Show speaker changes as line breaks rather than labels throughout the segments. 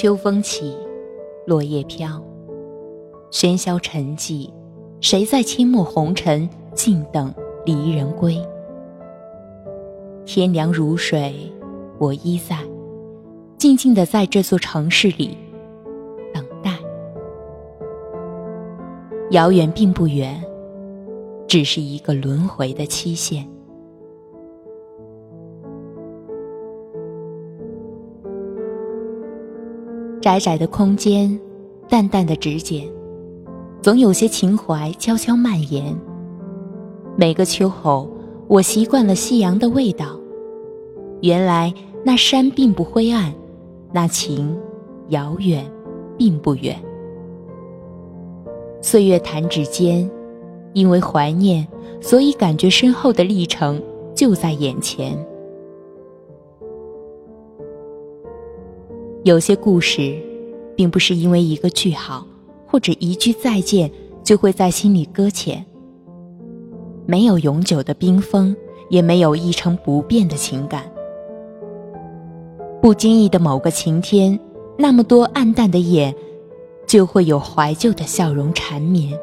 秋风起，落叶飘，喧嚣沉寂，谁在阡陌红尘，静等离人归？天凉如水，我依在，静静的在这座城市里等待。遥远并不远，只是一个轮回的期限。窄窄的空间，淡淡的指尖，总有些情怀悄悄蔓延。每个秋后，我习惯了夕阳的味道。原来那山并不灰暗，那情遥远并不远。岁月弹指间，因为怀念，所以感觉身后的历程就在眼前。有些故事，并不是因为一个句号或者一句再见就会在心里搁浅。没有永久的冰封，也没有一成不变的情感。不经意的某个晴天，那么多暗淡的眼，就会有怀旧的笑容缠绵。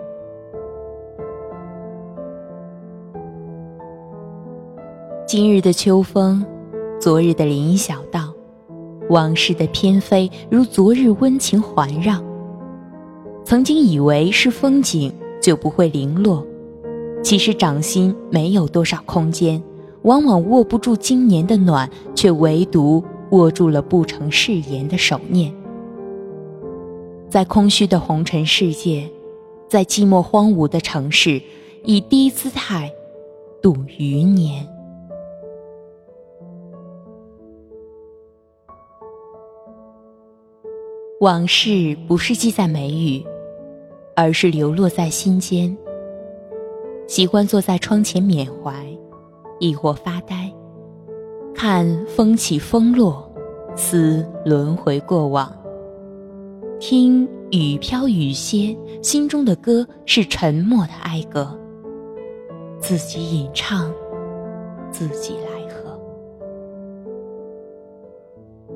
今日的秋风，昨日的林荫小道。往事的翩飞，如昨日温情环绕。曾经以为是风景就不会零落，其实掌心没有多少空间，往往握不住今年的暖，却唯独握住了不成誓言的手念。在空虚的红尘世界，在寂寞荒芜的城市，以低姿态度余年。往事不是记在眉宇，而是流落在心间。喜欢坐在窗前缅怀，亦或发呆，看风起风落，思轮回过往，听雨飘雨歇，心中的歌是沉默的哀歌，自己吟唱，自己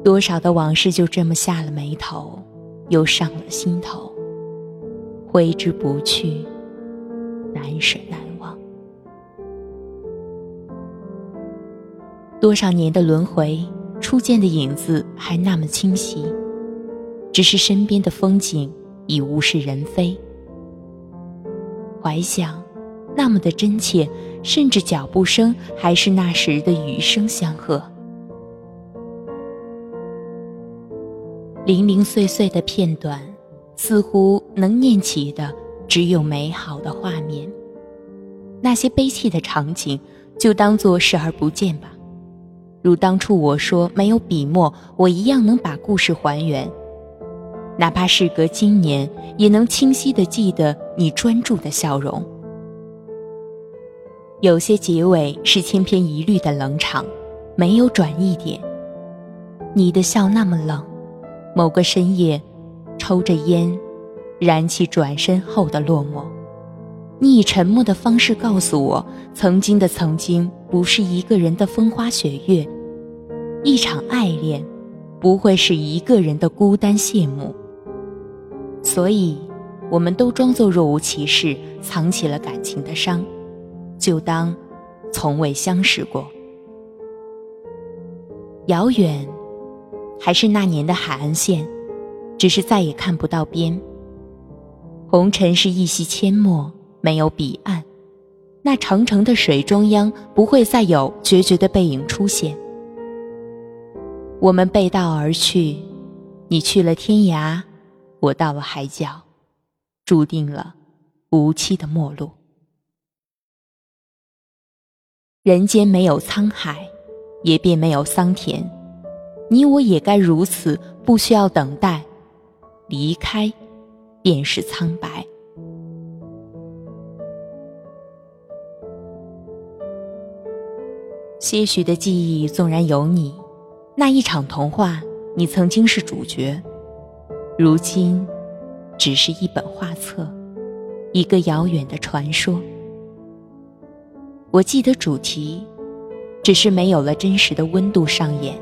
多少的往事就这么下了眉头，又上了心头，挥之不去，难舍难忘。多少年的轮回，初见的影子还那么清晰，只是身边的风景已物是人非。怀想，那么的真切，甚至脚步声还是那时的雨声相和。零零碎碎的片段，似乎能念起的只有美好的画面。那些悲戚的场景，就当作视而不见吧。如当初我说没有笔墨，我一样能把故事还原。哪怕事隔今年，也能清晰的记得你专注的笑容。有些结尾是千篇一律的冷场，没有转一点。你的笑那么冷。某个深夜，抽着烟，燃起转身后的落寞。你以沉默的方式告诉我，曾经的曾经不是一个人的风花雪月，一场爱恋，不会是一个人的孤单谢幕。所以，我们都装作若无其事，藏起了感情的伤，就当从未相识过。遥远。还是那年的海岸线，只是再也看不到边。红尘是一袭阡陌，没有彼岸。那长长的水中央，不会再有决绝的背影出现。我们背道而去，你去了天涯，我到了海角，注定了无期的陌路。人间没有沧海，也便没有桑田。你我也该如此，不需要等待，离开，便是苍白。些许的记忆纵然有你，那一场童话，你曾经是主角，如今，只是一本画册，一个遥远的传说。我记得主题，只是没有了真实的温度上演。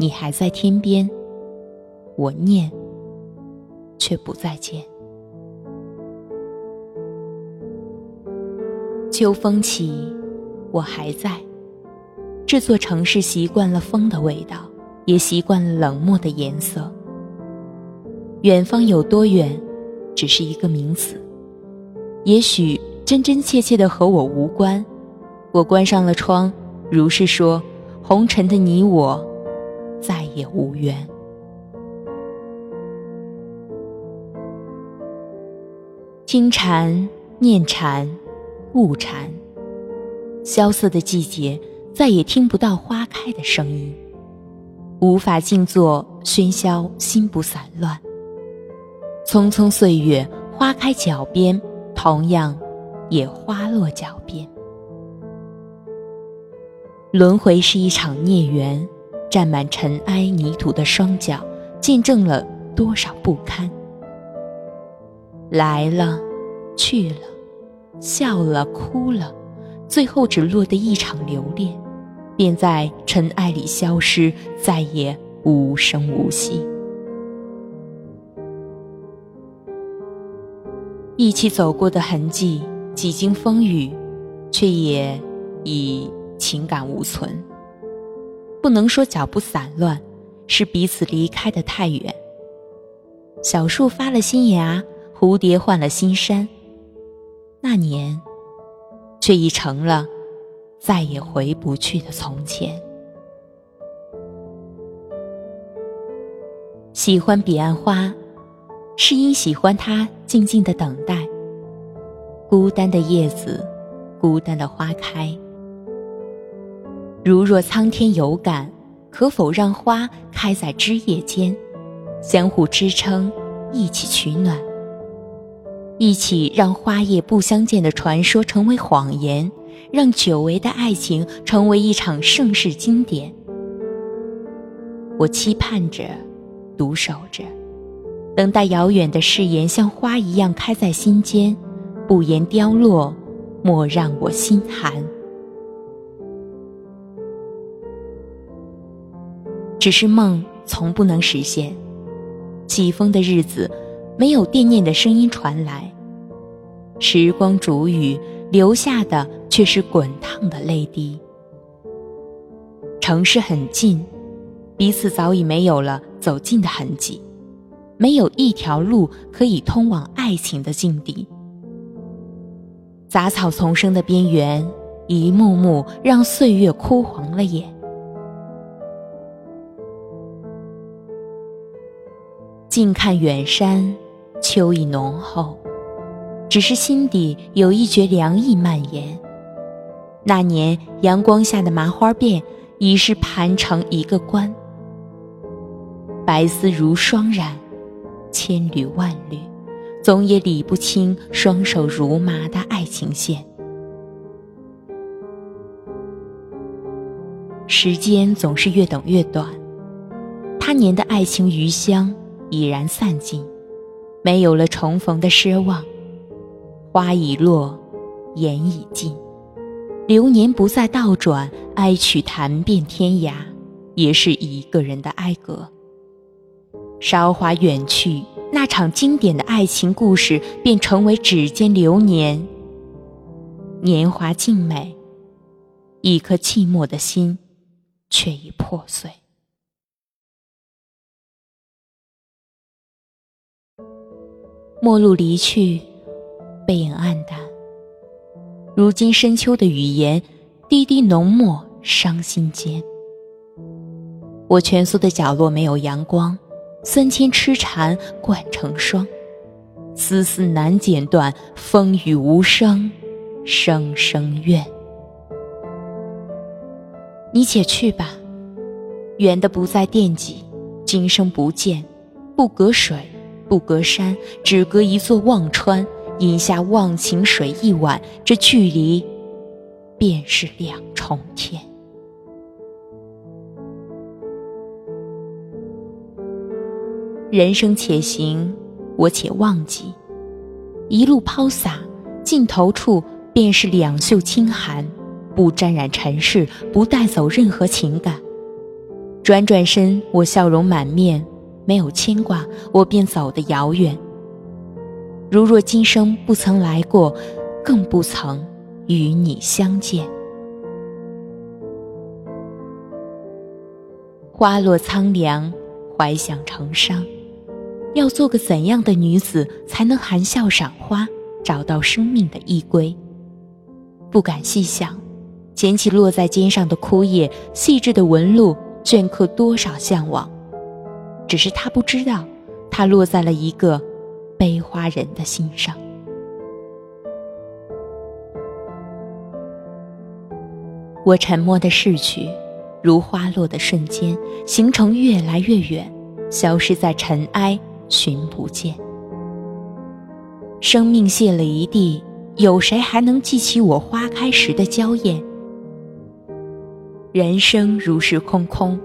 你还在天边，我念，却不再见。秋风起，我还在。这座城市习惯了风的味道，也习惯了冷漠的颜色。远方有多远，只是一个名词。也许真真切切的和我无关。我关上了窗，如是说，红尘的你我，再也无缘。听蝉，念蝉，悟蝉。萧瑟的季节，再也听不到花开的声音，无法静坐喧嚣，心不散乱。匆匆岁月，花开脚边，同样也花落脚边。轮回是一场孽缘，沾满尘埃泥土的双脚，见证了多少不堪。来了，去了，笑了，哭了。最后只落得一场留恋，便在尘埃里消失，再也无声无息。一起走过的痕迹，几经风雨，却也已情感无存。不能说脚步散乱，是彼此离开的太远。小树发了新芽，蝴蝶换了新衫。那年。却已成了再也回不去的从前。喜欢彼岸花，是因喜欢它静静的等待。孤单的叶子，孤单的花开。如若苍天有感，可否让花开在枝叶间，相互支撑，一起取暖。一起让花叶不相见的传说成为谎言，让久违的爱情成为一场盛世经典。我期盼着，独守着，等待遥远的誓言像花一样开在心间，不言凋落，莫让我心寒。只是梦从不能实现，起风的日子。没有惦念的声音传来，时光煮雨，留下的却是滚烫的泪滴。城市很近，彼此早已没有了走近的痕迹，没有一条路可以通往爱情的境地。杂草丛生的边缘，一幕幕让岁月枯黄了眼。近看远山。秋意浓厚，只是心底有一觉凉意蔓延。那年阳光下的麻花辫，已是盘成一个关。白丝如霜染，千缕万缕，总也理不清双手如麻的爱情线。时间总是越等越短，他年的爱情余香已然散尽。没有了重逢的奢望，花已落，言已尽，流年不再倒转，哀曲弹遍天涯，也是一个人的哀歌。韶华远去，那场经典的爱情故事便成为指尖流年。年华静美，一颗寂寞的心，却已破碎。陌路离去，背影黯淡。如今深秋的语言，滴滴浓墨伤心间。我蜷缩的角落没有阳光，三千痴缠贯成霜，丝丝难剪断，风雨无声，声声怨。你且去吧，远的不再惦记，今生不见，不隔水。不隔山，只隔一座忘川。饮下忘情水一碗，这距离便是两重天。人生且行，我且忘记。一路抛洒，尽头处便是两袖清寒，不沾染尘世，不带走任何情感。转转身，我笑容满面。没有牵挂，我便走得遥远。如若今生不曾来过，更不曾与你相见。花落苍凉，怀想成伤。要做个怎样的女子，才能含笑赏花，找到生命的依归？不敢细想，捡起落在肩上的枯叶，细致的纹路镌刻多少向往。只是他不知道，他落在了一个悲花人的心上。我沉默的逝去。如花落的瞬间，行程越来越远，消失在尘埃，寻不见。生命谢了一地，有谁还能记起我花开时的娇艳？人生如是空空，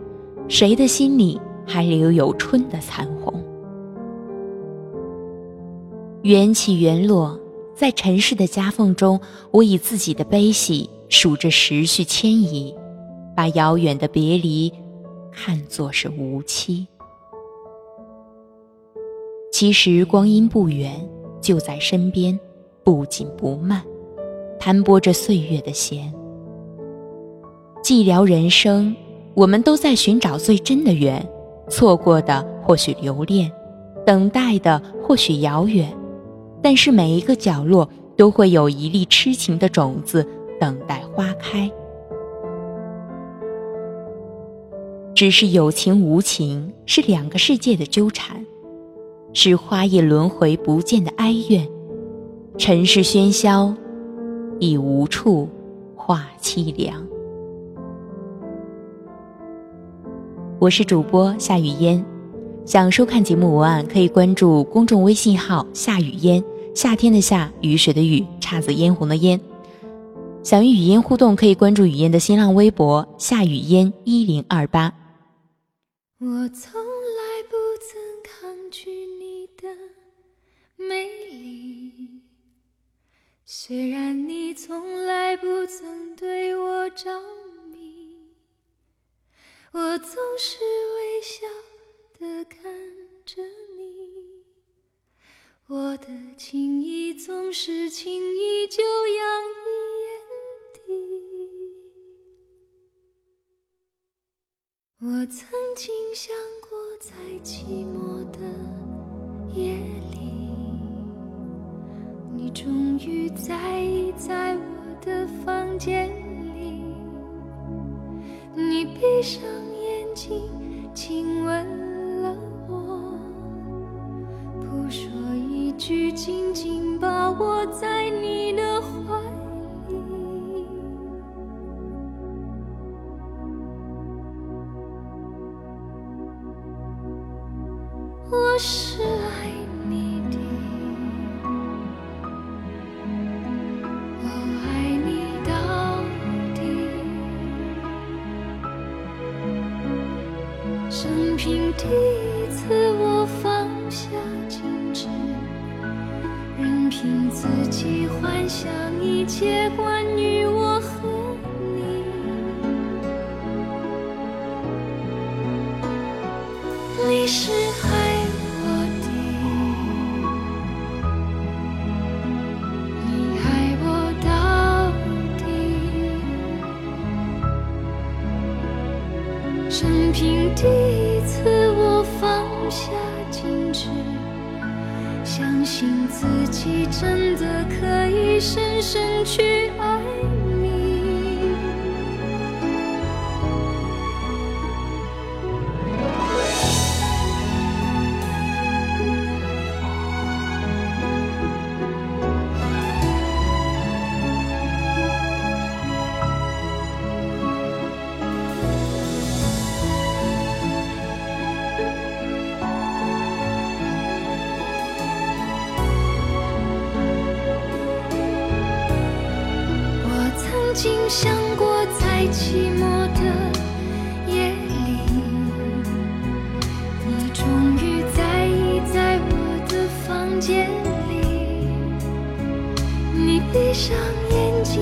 谁的心里还留有春的残红？缘起缘落，在尘世的夹缝中，我以自己的悲喜数着时序迁移。把遥远的别离看作是无期，其实光阴不远，就在身边，不紧不慢，弹拨着岁月的弦。寂寥人生，我们都在寻找最真的缘，错过的或许留恋，等待的或许遥远，但是每一个角落都会有一粒痴情的种子，等待花开。只是有情无情，是两个世界的纠缠，是花叶轮回不见的哀怨。尘世喧嚣，已无处话凄凉。我是主播夏雨嫣，想收看节目文案可以关注公众微信号“夏雨嫣”，夏天的夏，雨水的雨，姹紫嫣红的嫣。想与语嫣互动，可以关注语嫣的新浪微博“夏雨嫣一零二八”。
我从来不曾抗拒你的美丽，虽然你从来不曾对我着迷，我总是微笑的看着你，我的情意总是轻易就洋溢。我曾经想过，在寂寞的夜里，你终于在意在我的房间里。你闭上我在你的怀里。我是你。你是爱。生平第一次，我放下矜持，相信自己真的可以深深去爱寂寞的夜里，你终于在意在我的房间里。你闭上眼睛，